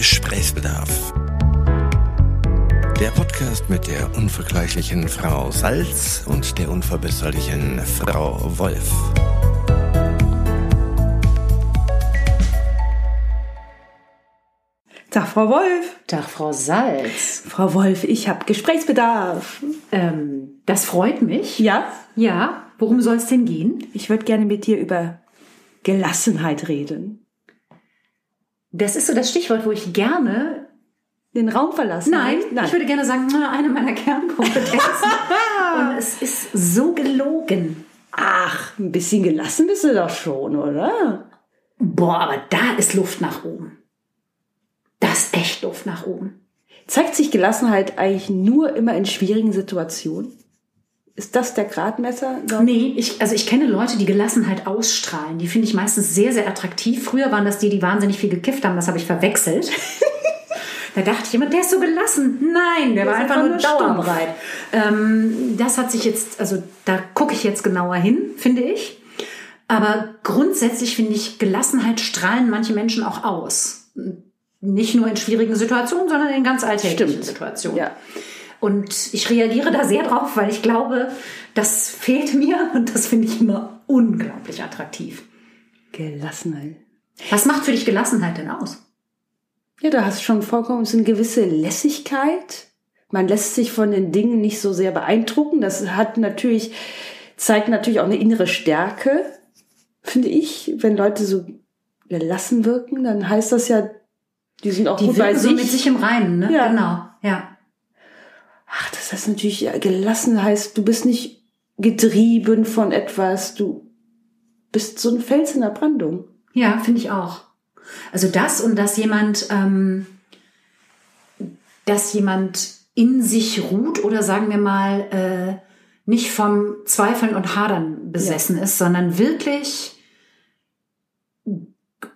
Gesprächsbedarf. Der Podcast mit der unvergleichlichen Frau Salz und der unverbesserlichen Frau Wolf. Tag, Frau Wolf. Tag, Frau Salz. Frau Wolf, ich habe Gesprächsbedarf. Ähm, das freut mich. Ja? Ja. Worum soll es denn gehen? Ich würde gerne mit dir über Gelassenheit reden. Das ist so das Stichwort, wo ich gerne Den Raum verlassen? Nein, Nein. ich würde gerne sagen, eine meiner Kernkompetenzen. Und es ist so gelogen. Ach, ein bisschen gelassen bist du doch schon, oder? Boah, aber da ist Luft nach oben. Da ist echt Luft nach oben. Zeigt sich Gelassenheit eigentlich nur immer in schwierigen Situationen? Ist das der Gradmesser? Nee, ich, also ich kenne Leute, die Gelassenheit ausstrahlen. Die finde ich meistens sehr, sehr attraktiv. Früher waren das die, die wahnsinnig viel gekifft haben. Das habe ich verwechselt. da dachte ich immer, der ist so gelassen. Nein, der, war ist einfach einfach nur dauerbereit. Ähm, das hat sich jetzt, also da gucke ich jetzt genauer hin, finde ich. Aber grundsätzlich finde ich, Gelassenheit strahlen manche Menschen auch aus. Nicht nur in schwierigen Situationen, sondern in ganz alltäglichen Stimmt. Situationen. Ja. Und ich reagiere da sehr drauf, weil ich glaube, das fehlt mir und das finde ich immer unglaublich attraktiv. Gelassenheit. Was macht für dich Gelassenheit denn aus? Ja, da hast du schon vollkommen so eine gewisse Lässigkeit. Man lässt sich von den Dingen nicht so sehr beeindrucken. Das hat natürlich, zeigt natürlich auch eine innere Stärke, finde ich. Wenn Leute so gelassen wirken, dann heißt das ja, die sind auch Die gut bei wirken so sich. mit sich im Reinen, ne? Ja. Genau, ja. Ach, das natürlich, ja, gelassen heißt, du bist nicht getrieben von etwas, du bist so ein Fels in der Brandung. Ja, finde ich auch. Also das und dass jemand, ähm, dass jemand in sich ruht oder sagen wir mal äh, nicht vom Zweifeln und Hadern besessen ist, sondern wirklich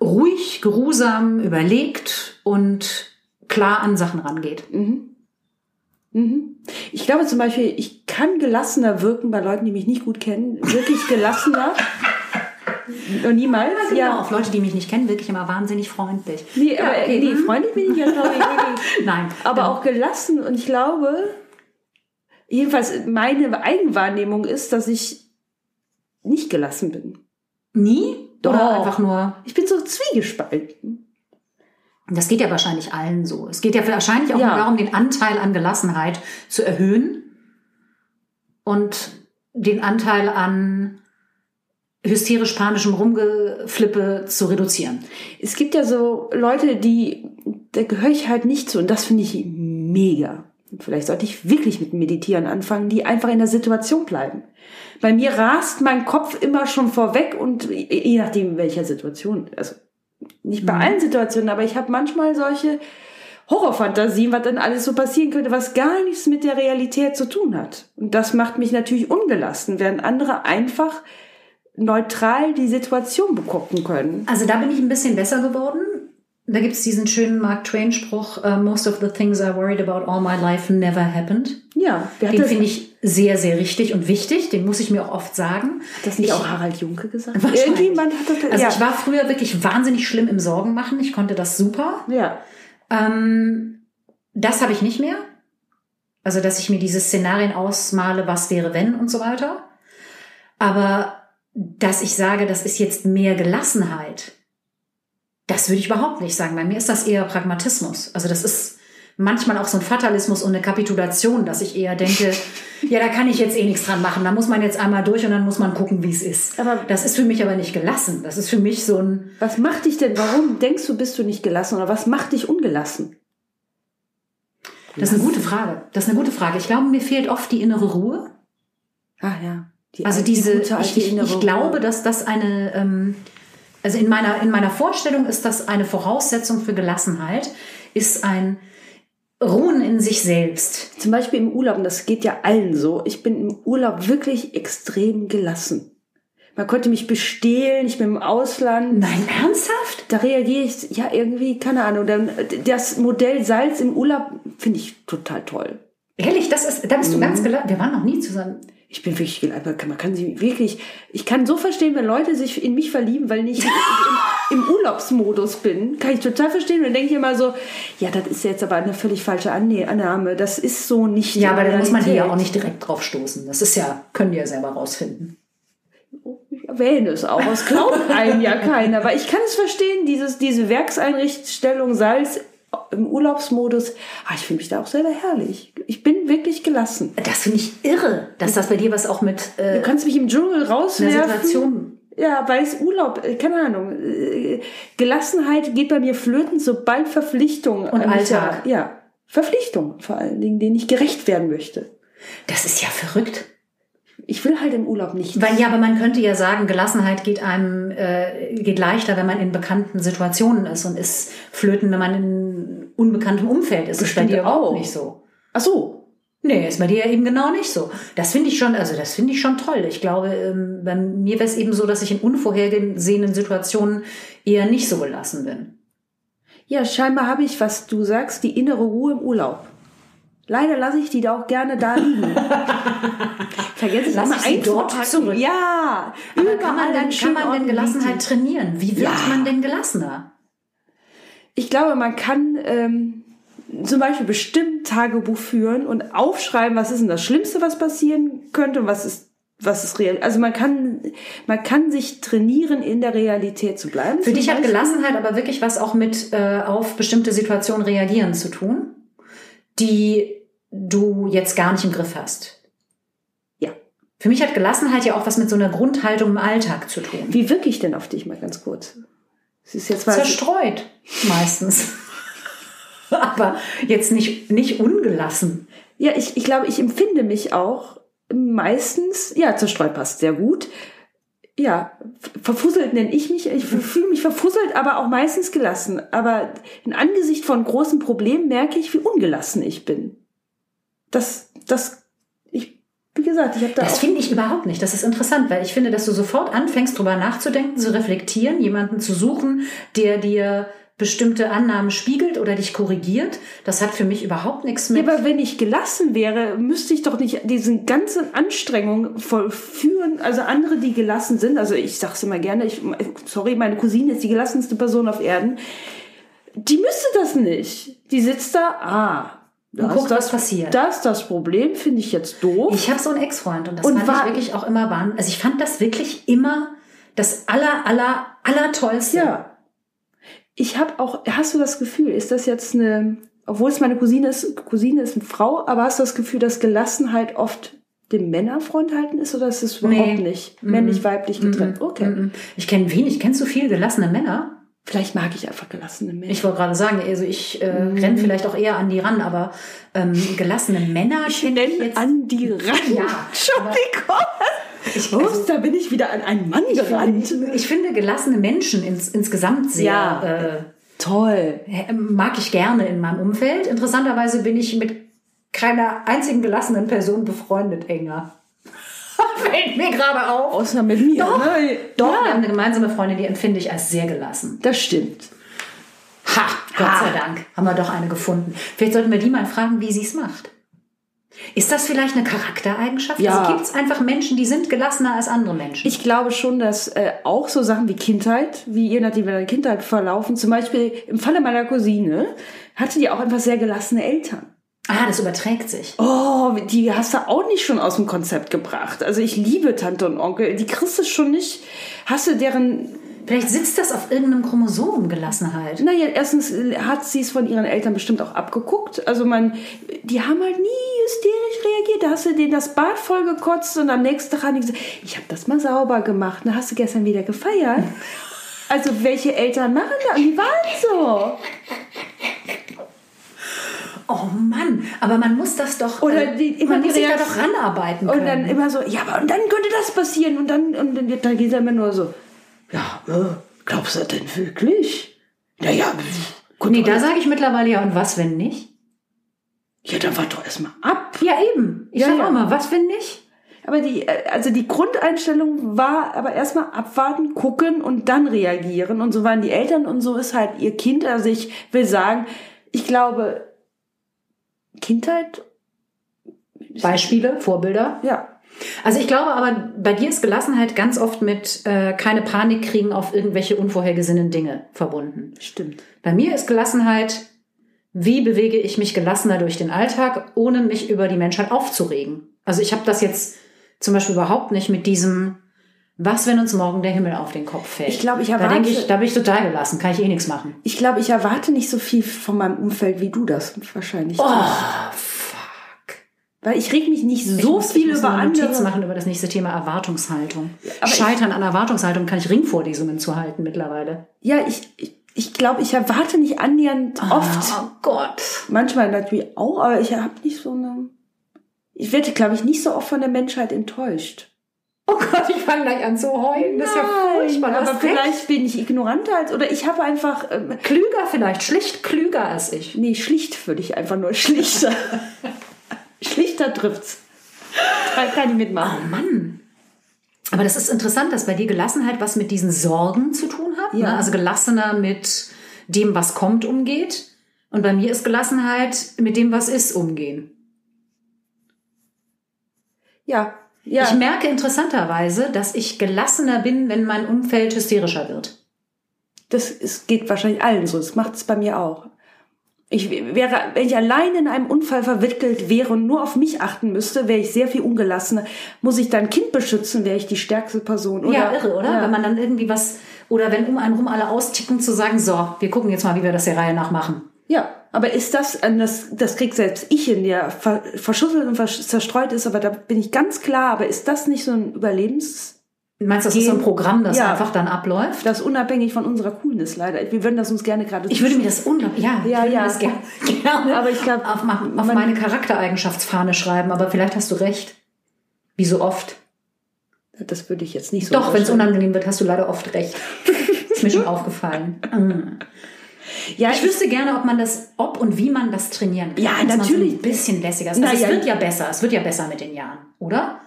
ruhig, geruhsam, überlegt und klar an Sachen rangeht. Mhm. Mhm. Ich glaube zum Beispiel, ich kann gelassener wirken bei Leuten, die mich nicht gut kennen. Wirklich gelassener. Niemals. Ja, auf Leute, die mich nicht kennen, wirklich immer wahnsinnig freundlich. Nee, Ja, aber okay. nee, freundlich bin ich ja, glaube ich. Nein, Aber auch gelassen. Und ich glaube, jedenfalls meine Eigenwahrnehmung ist, dass ich nicht gelassen bin. nie Doch. oder einfach nur Ich bin so zwiegespalten. Das geht ja wahrscheinlich allen so. Es geht ja wahrscheinlich auch Ja. nur darum, den Anteil an Gelassenheit zu erhöhen und den Anteil an hysterisch-panischem Rumgeflippe zu reduzieren. Es gibt ja so Leute, die, da gehöre ich halt nicht zu. Und das finde ich mega. Vielleicht sollte ich wirklich mit Meditieren anfangen, die einfach in der Situation bleiben. Bei mir rast mein Kopf immer schon vorweg und je nachdem, in welcher Situation, also nicht bei allen Situationen, aber ich habe manchmal solche Horrorfantasien, was dann alles so passieren könnte, was gar nichts mit der Realität zu tun hat. Und das macht mich natürlich ungelassen, während andere einfach neutral die Situation begucken können. Also da bin ich ein bisschen besser geworden. Da gibt es diesen schönen Mark Twain-Spruch, uh, Most of the things I worried about all my life never happened. Ja, Den finde ich sehr, sehr richtig und wichtig. Den muss ich mir auch oft sagen. hat das nicht ich, auch Harald Junke gesagt? Wahrscheinlich. Irgendjemand hat das Also ja. ich war früher wirklich wahnsinnig schlimm im Sorgen machen. Ich konnte das super. ja. Ähm, das habe ich nicht mehr. Also, dass ich mir diese Szenarien ausmale, was wäre wenn und so weiter. Aber dass ich sage, das ist jetzt mehr Gelassenheit, das würde ich überhaupt nicht sagen. Bei mir ist das eher Pragmatismus. Also das ist manchmal auch so ein Fatalismus und eine Kapitulation, dass ich eher denke, ja, da kann ich jetzt eh nichts dran machen. Da muss man jetzt einmal durch und dann muss man gucken, wie es ist. Aber- das ist für mich aber nicht gelassen. Das ist für mich so ein, Was macht dich denn, warum denkst du, bist du nicht gelassen oder was macht dich ungelassen? das ist eine gute Frage. Das ist eine gute Frage. Ich glaube, mir fehlt oft die innere Ruhe. Ah ja. Die Also diese, gute alte ich, ich, ich glaube, dass das eine, ähm, also in meiner, in meiner Vorstellung ist das eine Voraussetzung für Gelassenheit, ist ein Ruhen in sich selbst. Zum Beispiel im Urlaub, und das geht ja allen so, ich bin im Urlaub wirklich extrem gelassen. Man konnte mich bestehlen, ich bin im Ausland. Nein, ernsthaft? Da reagiere ich, ja, irgendwie, keine Ahnung. Dann, das Modell Salz im Urlaub finde ich total toll. Ehrlich, das ist, da bist Mhm. du ganz gelassen. Wir waren noch nie zusammen. Ich bin wirklich, man kann sie wirklich, ich kann so verstehen, wenn Leute sich in mich verlieben, weil ich im, im Urlaubsmodus bin. Kann ich total verstehen. Und dann denke ich immer so, ja, das ist jetzt aber eine völlig falsche Annahme. Das ist so nicht. Ja, aber dann muss man die ja auch nicht direkt drauf stoßen. Das ist ja, können die ja selber rausfinden. Ich erwähne es auch. Es glaubt einem ja keiner. Aber ich kann es verstehen, dieses, diese Werkseinrichtstellung Salz im Urlaubsmodus, ah, ich finde mich da auch selber herrlich. Ich bin wirklich gelassen. Das finde ich irre, dass das bei dir was auch mit. Äh, du kannst mich im Dschungel rauswerfen. Situation. Ja, weil es Urlaub, äh, keine Ahnung. Äh, Gelassenheit geht bei mir flöten, sobald Verpflichtung. Und Alltag. Tag, ja, Verpflichtung vor allen Dingen, denen ich gerecht werden möchte. Das ist ja verrückt. Ich will halt im Urlaub nicht. Weil ja, aber man könnte ja sagen, Gelassenheit geht einem äh, geht leichter, wenn man in bekannten Situationen ist und ist flöten, wenn man in unbekanntem Umfeld ist. Bestimmt das ist bei dir auch nicht so. Ach so. Nee, ist bei dir eben genau nicht so. Das finde ich schon, also das finde ich schon toll. Ich glaube, ähm, bei mir wäre es eben so, dass ich in unvorhergesehenen Situationen eher nicht so gelassen bin. Ja, scheinbar habe ich, was du sagst, die innere Ruhe im Urlaub. Leider lasse ich die da auch gerne da liegen. Vergesse ich immer ein dort zurück. Ja, aber kann man, denn, kann man denn Gelassenheit trainieren? Wie wird ja. man denn gelassener? Ich glaube, man kann ähm, zum Beispiel bestimmt Tagebuch führen und aufschreiben, was ist denn das Schlimmste, was passieren könnte und was ist was ist real. Also man kann man kann sich trainieren, in der Realität zu bleiben. Für dich hat Gelassenheit aber wirklich was auch mit äh, auf bestimmte Situationen reagieren zu tun die du jetzt gar nicht im Griff hast. Ja. Für mich hat Gelassenheit ja auch was mit so einer Grundhaltung im Alltag zu tun. Wie wirke ich denn auf dich mal ganz kurz? Es ist jetzt zerstreut meistens. Aber jetzt nicht, nicht ungelassen. Ja, ich, ich glaube, ich empfinde mich auch meistens, ja, zerstreut passt sehr gut, ja, verfusselt nenne ich mich. Ich fühle mich verfusselt, aber auch meistens gelassen. Aber in Angesicht von großen Problemen merke ich, wie ungelassen ich bin. Das, das, ich, wie gesagt, ich habe da. Das finde ich überhaupt nicht. Das ist interessant, weil ich finde, dass du sofort anfängst, drüber nachzudenken, zu reflektieren, jemanden zu suchen, der dir bestimmte Annahmen spiegelt oder dich korrigiert. Das hat für mich überhaupt nichts mit. Ja, aber wenn ich gelassen wäre, müsste ich doch nicht diesen ganzen Anstrengungen vollführen. Also andere, die gelassen sind, also ich sag's immer gerne, ich, sorry, meine Cousine ist die gelassenste Person auf Erden. Die müsste das nicht. Die sitzt da, ah, und guckt, das, was passiert. Das das Problem, finde ich jetzt doof. Ich habe so einen Ex-Freund und das und fand war, ich wirklich auch immer wahnsinnig. Also ich fand das wirklich immer das aller, aller, aller tollste. Ja. Ich habe auch, hast du das Gefühl, ist das jetzt eine, obwohl es meine Cousine ist, Cousine ist eine Frau, aber hast du das Gefühl, dass Gelassenheit oft dem Männerfront halten ist oder ist es überhaupt nee. nicht männlich-weiblich getrennt? Okay. Ich kenne wenig. Kennst du viele gelassene Männer? Vielleicht mag ich einfach gelassene Männer. Ich wollte gerade sagen, also ich äh, mhm. renne vielleicht auch eher an die ran, aber ähm, gelassene Männer. Ich nenne jetzt an die ran. Ja, Entschuldigung. Ich, also, Ups, da bin ich wieder an einen Mann ich gerannt. Finde, ich finde gelassene Menschen ins, insgesamt sehr ja, äh, toll. Mag ich gerne in meinem Umfeld. Interessanterweise bin ich mit keiner einzigen gelassenen Person befreundet enger. Fällt mir gerade auf. Außer mit mir. Doch, ne? doch ja. wir haben eine gemeinsame Freundin, die empfinde ich als sehr gelassen. Das stimmt. Ha, Gott ha. sei Dank, haben wir doch eine gefunden. Vielleicht sollten wir die mal fragen, wie sie es macht. Ist das vielleicht eine Charaktereigenschaft? Ja. Also gibt es einfach Menschen, die sind gelassener als andere Menschen? Ich glaube schon, dass äh, auch so Sachen wie Kindheit, wie je nachdem, wie deine Kindheit verlaufen, zum Beispiel im Falle meiner Cousine, hatte die auch einfach sehr gelassene Eltern. Ah, das überträgt sich. Oh, die hast du auch nicht schon aus dem Konzept gebracht. Also ich liebe Tante und Onkel. Die kriegst du schon nicht. Hast du deren Vielleicht sitzt das auf irgendeinem Chromosom Gelassenheit. Naja, erstens hat sie es von ihren Eltern bestimmt auch abgeguckt. Also man, die haben halt nie hysterisch reagiert. Da hast du denen das Bad voll gekotzt und am nächsten Tag haben die gesagt, ich habe das mal sauber gemacht. Da hast du gestern wieder gefeiert. Also welche Eltern machen das? Die waren so. Oh Mann, aber man muss das doch, oder die, immer man die muss sich da doch ranarbeiten können. Und dann immer so, ja, aber und dann könnte das passieren und dann und dann, dann geht es immer nur so, ja, äh, glaubst du das denn wirklich? Naja, gut. Nee, da sage ich mittlerweile ja, und was, wenn nicht? Ja, dann wart doch erstmal ab. Ja, eben. Ich ja, sag ja. auch mal, was, wenn nicht? Aber die, äh, also die Grundeinstellung war aber erstmal abwarten, gucken und dann reagieren. Und so waren die Eltern und so ist halt ihr Kind. Also ich will sagen, ich glaube, Kindheit. Beispiele, Vorbilder? Ja. Also ich glaube aber, bei dir ist Gelassenheit ganz oft mit äh, keine Panik kriegen auf irgendwelche unvorhergesehenen Dinge verbunden. Stimmt. Bei mir ist Gelassenheit, wie bewege ich mich gelassener durch den Alltag, ohne mich über die Menschheit aufzuregen. Also ich habe das jetzt zum Beispiel überhaupt nicht mit diesem, was, wenn uns morgen der Himmel auf den Kopf fällt. Ich glaube, ich da erwarte- denke ich, da bin ich total gelassen, kann ich eh nichts machen. Ich glaube, ich erwarte nicht so viel von meinem Umfeld, wie du das wahrscheinlich Oh, tust. Weil ich reg mich nicht Ich so muss, viel ich über eine Notiz andere. machen über das nächste Thema Erwartungshaltung. aber ich- Scheitern an Erwartungshaltung kann ich Ringvorlesungen zu halten mittlerweile. Ja, ich, ich, ich glaube, ich erwarte nicht annähernd oft. Oh Gott. Manchmal natürlich auch, aber ich habe nicht so eine. Ich werde, glaube ich, nicht so oft von der Menschheit enttäuscht. Oh Gott, ich fange gleich an zu heulen. Das ist ja furchtbar. Du aber vielleicht bin ich ignoranter als oder ich habe einfach ähm, klüger vielleicht, schlicht klüger als ich. nee schlicht würde ich einfach nur schlichter schlichter trifft's. Da kann ich mitmachen. Mann. Aber das ist interessant, dass bei dir Gelassenheit was mit diesen Sorgen zu tun hat. Ja. Ne? Also gelassener mit dem, was kommt, umgeht. Und bei mir ist Gelassenheit mit dem, was ist, umgehen. Ja, ja. Ich merke interessanterweise, dass ich gelassener bin, wenn mein Umfeld hysterischer wird. Das ist, geht wahrscheinlich allen so. Das macht es bei mir auch. Ich wäre, wenn ich allein in einem Unfall verwickelt wäre und nur auf mich achten müsste, wäre ich sehr viel ungelassener. Muss ich dann Kind beschützen, wäre ich die stärkste Person. Oder? ja, irre, oder? Ja. Wenn man dann irgendwie was, oder wenn um einen rum alle austicken, zu sagen, so, wir gucken jetzt mal, wie wir das der Reihe nach machen. ja, aber ist das, das, das kriegt selbst ich in der ver, verschüttelt und zerstreut ist, aber da bin ich ganz klar, aber ist das nicht so ein Überlebens, Meinst du, das ist so ein Programm, das Ja. einfach dann abläuft? das ist unabhängig von unserer Coolness leider. Wir würden das uns gerne gerade Ich würde mir das unglaublich, ja, ich Ja, würde ja. mir das gerne, gerne Aber ich glaub, auf, auf meine Charaktereigenschaftsfahne schreiben, aber vielleicht hast du recht. Wie so oft. Das würde ich jetzt nicht so Doch, wenn es unangenehm wird, hast du leider oft recht. ist mir schon aufgefallen. Mm. Ja, Ich wüsste gerne, ob man das, ob und wie man das trainieren kann. Ja, natürlich. Ein bisschen lässiger ist. Na Also ja. es wird ja besser. Es wird ja besser mit den Jahren, oder?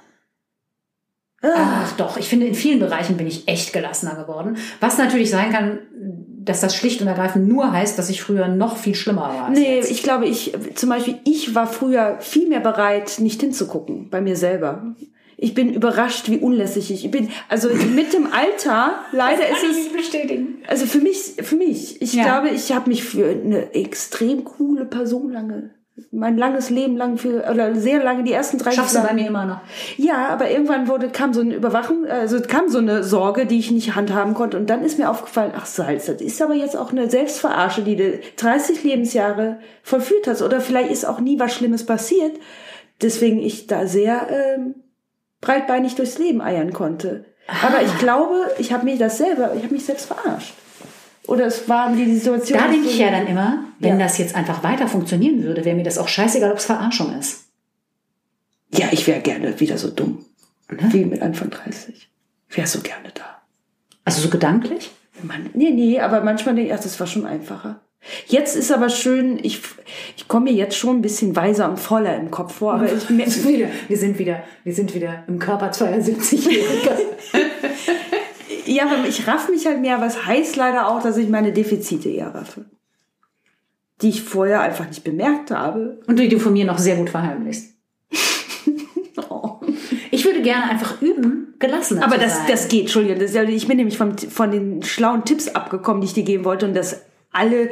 Ach doch, ich finde, in vielen Bereichen bin ich echt gelassener geworden. Was natürlich sein kann, dass das schlicht und ergreifend nur heißt, dass ich früher noch viel schlimmer war. Nee, jetzt. ich glaube, ich, zum Beispiel, ich war früher viel mehr bereit, nicht hinzugucken, bei mir selber. Ich bin überrascht, wie unlässig ich bin. Also mit dem Alter, leider ist Kann ich es, nicht bestätigen. also für mich, für mich, ich Ja. glaube, ich habe mich für eine extrem coole Person lange, mein langes Leben lang für, oder sehr lange, die ersten 30 Schaffst du Jahre. bei mir immer noch. Ja, aber irgendwann wurde, kam so eine Überwachung, also kam so eine Sorge, die ich nicht handhaben konnte. Und dann ist mir aufgefallen, ach Salz, das ist aber jetzt auch eine Selbstverarsche, die du 30 Lebensjahre vollführt hast. Oder vielleicht ist auch nie was Schlimmes passiert. Deswegen ich da sehr ähm, breitbeinig durchs Leben eiern konnte. Aber ich glaube, ich habe mich das selber, ich habe mich selbst verarscht. Oder es war die Situation. Da denke ich ja dann immer, wenn Ja. das jetzt einfach weiter funktionieren würde, wäre mir das auch scheißegal, ob es Verarschung ist. Ja, ich wäre gerne wieder so dumm. Ne? Wie mit Anfang 30. Ich wäre so gerne da. Also so gedanklich? Mann, nee, nee, aber manchmal denke ich, ach, das war schon einfacher. Jetzt ist aber schön, ich, ich komme mir jetzt schon ein bisschen weiser und voller im Kopf vor, aber ich, wir sind wieder, wir sind wieder im Körper 72-Jähriger. ja, aber ich raff mich halt mehr, was heißt leider auch, dass ich meine Defizite eher raffe. Die ich vorher einfach nicht bemerkt habe. Und die du von mir noch sehr gut verheimlichst. Oh. Ich würde gerne einfach üben, gelassener Aber das, sein. das geht, Entschuldigung. Das, ich bin nämlich vom, von den schlauen Tipps abgekommen, die ich dir geben wollte. Und dass alle,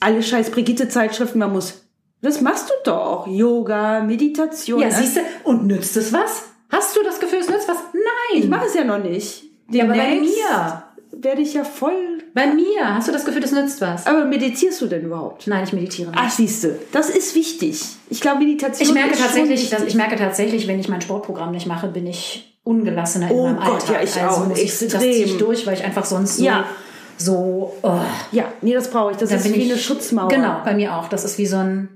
alle scheiß Brigitte-Zeitschriften, man muss, das machst du doch. Yoga, Meditation. Ja, siehst du, und nützt es was? Hast du das Gefühl, es nützt was? Nein. Ich mache es ja noch nicht. Ja, aber bei Demnächst mir. Werde ich ja voll. Bei mir. Hast du das Gefühl, das nützt was? Aber meditierst du denn überhaupt? Nein, ich meditiere nicht. Ach, siehst du, das ist wichtig. Ich glaube, Meditation Ich merke ist tatsächlich, wichtig. dass, ich merke tatsächlich, wenn ich mein Sportprogramm nicht mache, bin ich ungelassener in Oh meinem Gott, Alltag. ja, ich also auch, muss ich, das ziehe ich durch, weil ich einfach sonst so, Ja. so oh, Ja, nee, das brauche ich. Das da ist wie ich, eine Schutzmauer. Genau, bei mir auch. Das ist wie so ein,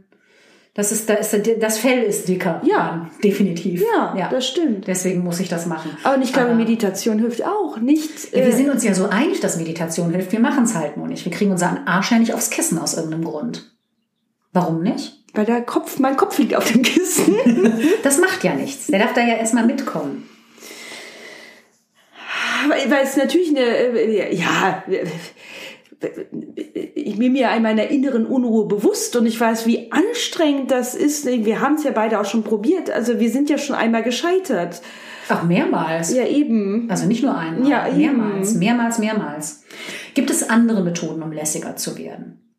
das ist, da ist, das Fell ist dicker. Ja. definitiv. Ja, das stimmt. Deswegen muss ich das machen. Aber ich glaube, Aber- Meditation hilft auch. Nicht. Ja, äh, wir sind uns ja so einig, dass Meditation hilft. Wir machen es halt nur nicht. Wir kriegen unseren Arsch ja nicht aufs Kissen aus irgendeinem Grund. Warum nicht? weil der Kopf, mein Kopf liegt auf dem Kissen. Das macht ja nichts. Der darf da ja erstmal mitkommen. weil, weil es natürlich eine, äh, ja, ich bin mir meiner inneren Unruhe bewusst und ich weiß, wie anstrengend das ist. Wir haben es ja beide auch schon probiert. Also wir sind ja schon einmal gescheitert. Auch mehrmals. Ja, eben. Also nicht nur einmal. Ja, eben. mehrmals, mehrmals, mehrmals. Gibt es andere Methoden, um lässiger zu werden?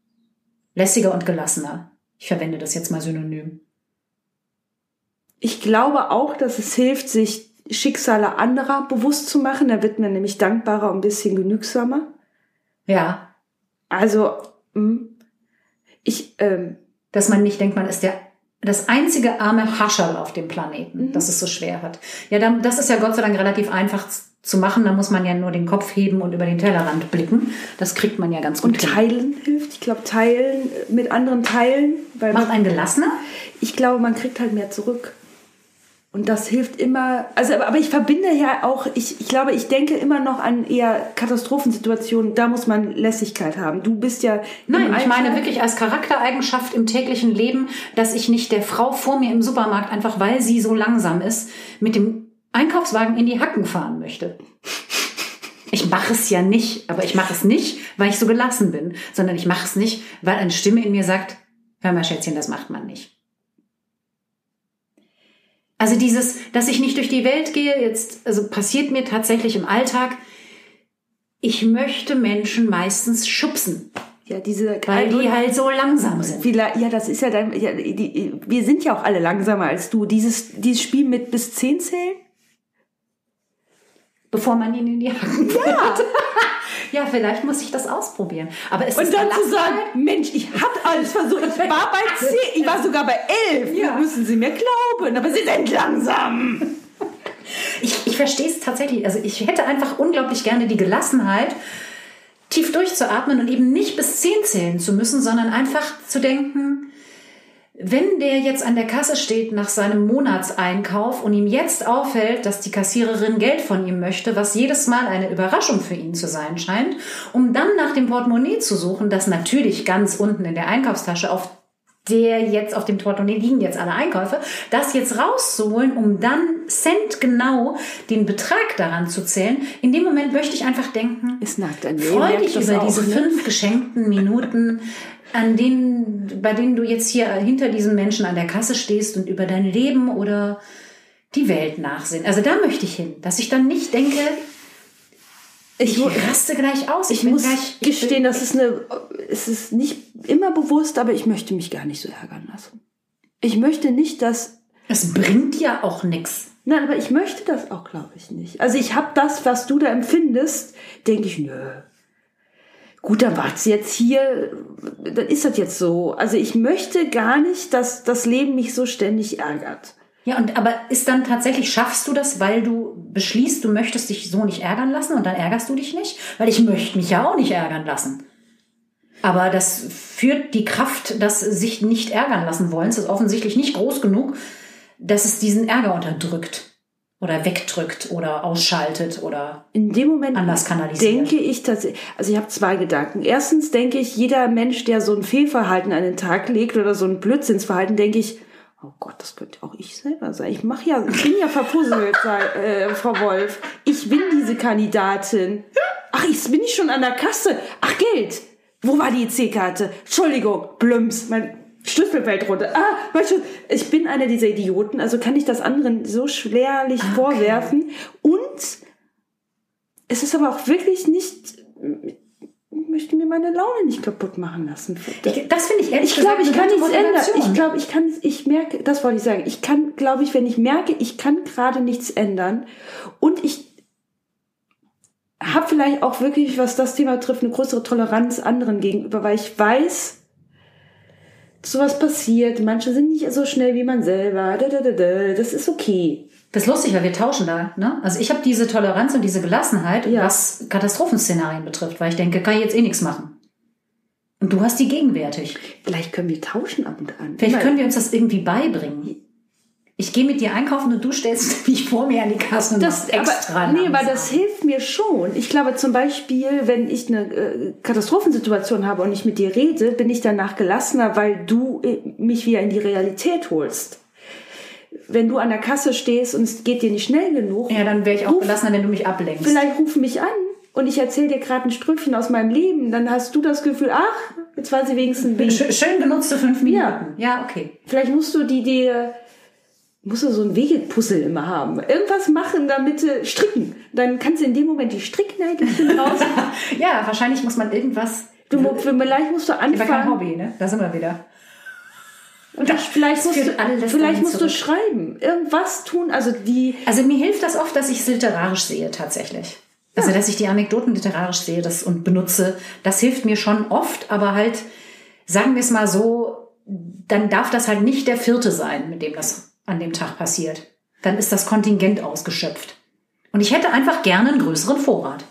Lässiger und gelassener. Ich verwende das jetzt mal synonym. Ich glaube auch, dass es hilft, sich Schicksale anderer bewusst zu machen. Da wird man nämlich dankbarer und ein bisschen genügsamer. Ja. Also, hm, ich, ähm, Dass man nicht denkt, man ist der das einzige arme Hascherl auf dem Planeten, Mhm. das es so schwer hat. Ja, dann, das ist ja Gott sei Dank relativ einfach zu machen. Da muss man ja nur den Kopf heben und über den Tellerrand blicken. Das kriegt man ja ganz gut und hin. teilen hilft. Ich glaube, teilen mit anderen teilen, weil Macht man, ein Gelassener? ich glaube, man kriegt halt mehr zurück. Und das hilft immer, also aber, aber ich verbinde ja auch, ich, ich glaube, ich denke immer noch an eher Katastrophensituationen, da muss man Lässigkeit haben. Du bist ja Nein, ich meine wirklich als Charaktereigenschaft im täglichen Leben, dass ich nicht der Frau vor mir im Supermarkt, einfach weil sie so langsam ist, mit dem Einkaufswagen in die Hacken fahren möchte. Ich mache es ja nicht, aber ich mache es nicht, weil ich so gelassen bin, sondern ich mache es nicht, weil eine Stimme in mir sagt, hör mal Schätzchen, das macht man nicht. Also dieses, dass ich nicht durch die Welt gehe, jetzt, also passiert mir tatsächlich im Alltag, ich möchte Menschen meistens schubsen. ja, diese Weil die halt so langsam sind. Vielleicht, ja, das ist ja dein, ja, die, wir sind ja auch alle langsamer als du. Dieses, dieses Spiel mit bis zehn zählen? Bevor man ihn in die Hacken ja. Ja, vielleicht muss ich das ausprobieren. Aber es ist Und dann zu sagen, Mensch, ich hab alles versucht. Ich war bei zehn, ich war sogar bei elf. Ja. Müssen Sie mir glauben. Aber Sie sind langsam. Ich, ich verstehe es tatsächlich. Also ich hätte einfach unglaublich gerne die Gelassenheit, tief durchzuatmen und eben nicht bis zehn zählen zu müssen, sondern einfach zu denken, wenn der jetzt an der Kasse steht nach seinem Monatseinkauf und ihm jetzt auffällt, dass die Kassiererin Geld von ihm möchte, was jedes Mal eine Überraschung für ihn zu sein scheint, um dann nach dem Portemonnaie zu suchen, das natürlich ganz unten in der Einkaufstasche auf der jetzt auf dem Portemonnaie liegen jetzt alle Einkäufe, das jetzt rauszuholen, um dann centgenau den Betrag daran zu zählen. In dem Moment möchte ich einfach denken, an mir. Freu dich über auch, diese ne? fünf geschenkten Minuten, an denen, bei denen du jetzt hier hinter diesen Menschen an der Kasse stehst und über dein Leben oder die Welt nachsinnen. Also da möchte ich hin, dass ich dann nicht denke, ich, mu- raste gleich aus. Ich bin muss gleich, ich gestehen, das ist eine, es ist nicht immer bewusst, aber ich möchte mich gar nicht so ärgern lassen. Ich möchte nicht, dass es bringt ja auch nichts. Nein, aber ich möchte das auch, glaube ich, nicht. Also ich habe das, was du da empfindest, denke ich, nö. Gut, dann war's jetzt hier, dann ist das jetzt so. Also ich möchte gar nicht, dass das Leben mich so ständig ärgert. Ja, und aber ist dann tatsächlich, schaffst du das, weil du beschließt, du möchtest dich so nicht ärgern lassen und dann ärgerst du dich nicht? Weil ich möchte mich ja auch nicht ärgern lassen. Aber das führt die Kraft, das sich nicht ärgern lassen wollens, ist offensichtlich nicht groß genug, dass es diesen Ärger unterdrückt oder wegdrückt oder ausschaltet oder In dem Moment Anders kanalisiert. denke ich tatsächlich, also ich habe zwei Gedanken. Erstens denke ich, jeder Mensch, der so ein Fehlverhalten an den Tag legt oder so ein Blödsinnsverhalten, denke ich, oh Gott, das könnte auch ich selber sein. Ich mache ja, ich bin ja verpuzzelt, äh, Frau Wolf. Ich bin diese Kandidatin. Ach, ich bin ich schon an der Kasse. Ach, Geld. Wo war die EC-Karte? Entschuldigung, Blums, mein Schlüssel fällt runter. Ah, mein Schlüssel. Ich bin einer dieser Idioten, also kann ich das anderen so schwerlich okay. vorwerfen. Und es ist aber auch wirklich nicht, ich möchte mir meine Laune nicht kaputt machen lassen. ich, das finde ich ehrlich Ich glaube, ich kann nichts ändern. Ich glaube, ich kann, ich merke, das wollte ich sagen. Ich kann, glaube ich, wenn ich merke, ich kann gerade nichts ändern und ich habe vielleicht auch wirklich, was das Thema trifft, eine größere Toleranz anderen gegenüber, weil ich weiß, sowas passiert. Manche sind nicht so schnell wie man selber. Da, da, da, da. Das ist okay. Das ist lustig, weil wir tauschen da. Ne? Also ich habe diese Toleranz und diese Gelassenheit, Ja. was Katastrophenszenarien betrifft, weil ich denke, kann ich jetzt eh nichts machen. Und du hast die gegenwärtig. Vielleicht können wir tauschen ab und an. Vielleicht Immer. können wir uns das irgendwie beibringen. Ich gehe mit dir einkaufen und du stellst mich vor mir an die Kasse und Das, extra aber, nee, aber das hilft mir schon. Ich glaube zum Beispiel, wenn ich eine äh, Katastrophensituation habe und ich mit dir rede, bin ich danach gelassener, weil du äh, mich wieder in die Realität holst. Wenn du an der Kasse stehst und es geht dir nicht schnell genug, Ja, dann wäre ich auch ruf, gelassener, wenn du mich ablenkst. vielleicht ruf mich an und ich erzähle dir gerade ein Strümpfchen aus meinem Leben, dann hast du das Gefühl, ach, jetzt weiß ich wenigstens wie. Schön, schön genutzte fünf Minuten. Ja. ja, okay. Vielleicht musst du die dir musst du so ein Wegepuzzle immer haben. Irgendwas machen, damit du stricken. Dann kannst du in dem Moment die Stricknägelchen raus. Ja, wahrscheinlich muss man irgendwas. Du, vielleicht musst du Aber kein anfangen. Hobby, ne? Da sind wir wieder. Und das, vielleicht musst, du, alles vielleicht musst du schreiben. Irgendwas tun. Also die, Also mir hilft das oft, dass ich es literarisch sehe tatsächlich. Also dass ich die Anekdoten literarisch sehe das und benutze, das hilft mir schon oft, aber halt, sagen wir es mal so, dann darf das halt nicht der vierte sein, mit dem das an dem Tag passiert. Dann ist das Kontingent ausgeschöpft. Und ich hätte einfach gerne einen größeren Vorrat.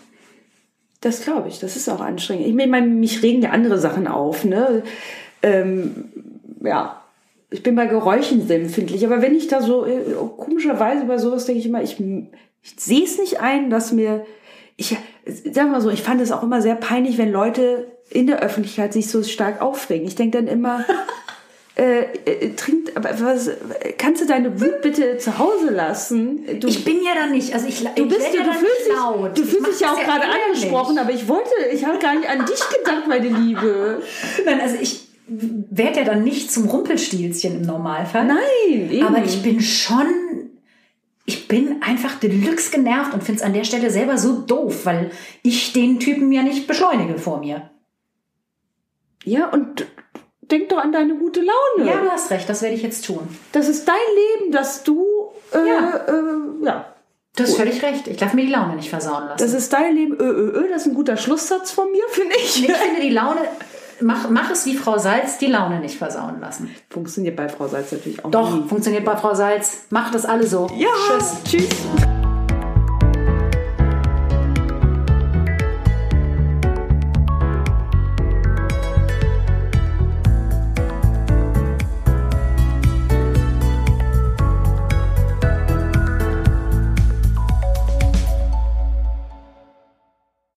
das glaube ich, das ist auch anstrengend. Ich meine, mich regen ja andere Sachen auf. Ne? Ähm, ja, ich bin bei Geräuschen sehr empfindlich. Aber wenn ich da so, äh, komischerweise bei sowas denke ich immer, ich, ich sehe es nicht ein, dass mir, ich, sag mal so, ich fand es auch immer sehr peinlich, wenn Leute in der Öffentlichkeit sich so stark aufregen. Ich denke dann immer, äh, äh, trinkt, aber was, kannst du deine Wut bitte zu Hause lassen? Du, Ich bin ja da nicht, also ich, Du bist du, du fühlst dich, du fühlst dich ja auch gerade angesprochen, aber ich wollte, ich habe gar nicht an dich gedacht, meine Liebe. Nein, also ich werde ja dann nicht zum Rumpelstilzchen im Normalfall. Nein, eben. Aber ich bin schon, ich bin einfach deluxe genervt und finde es an der Stelle selber so doof, weil ich den Typen ja nicht beschleunige vor mir. ja, und denk doch an deine gute Laune. Ja, du hast recht, das werde ich jetzt tun. Das ist dein Leben, dass du, äh, Ja. äh, ja. Du hast völlig recht. Ich darf mir die Laune nicht versauen lassen. Das ist dein Leben, ö, ö, ö. Das ist ein guter Schlusssatz von mir, finde ich. ich finde die Laune, mach, mach es wie Frau Salz, die Laune nicht versauen lassen. Funktioniert bei Frau Salz natürlich auch Doch, nie. funktioniert bei Frau Salz. Macht das alle so. Ja, Tschüss. tschüss.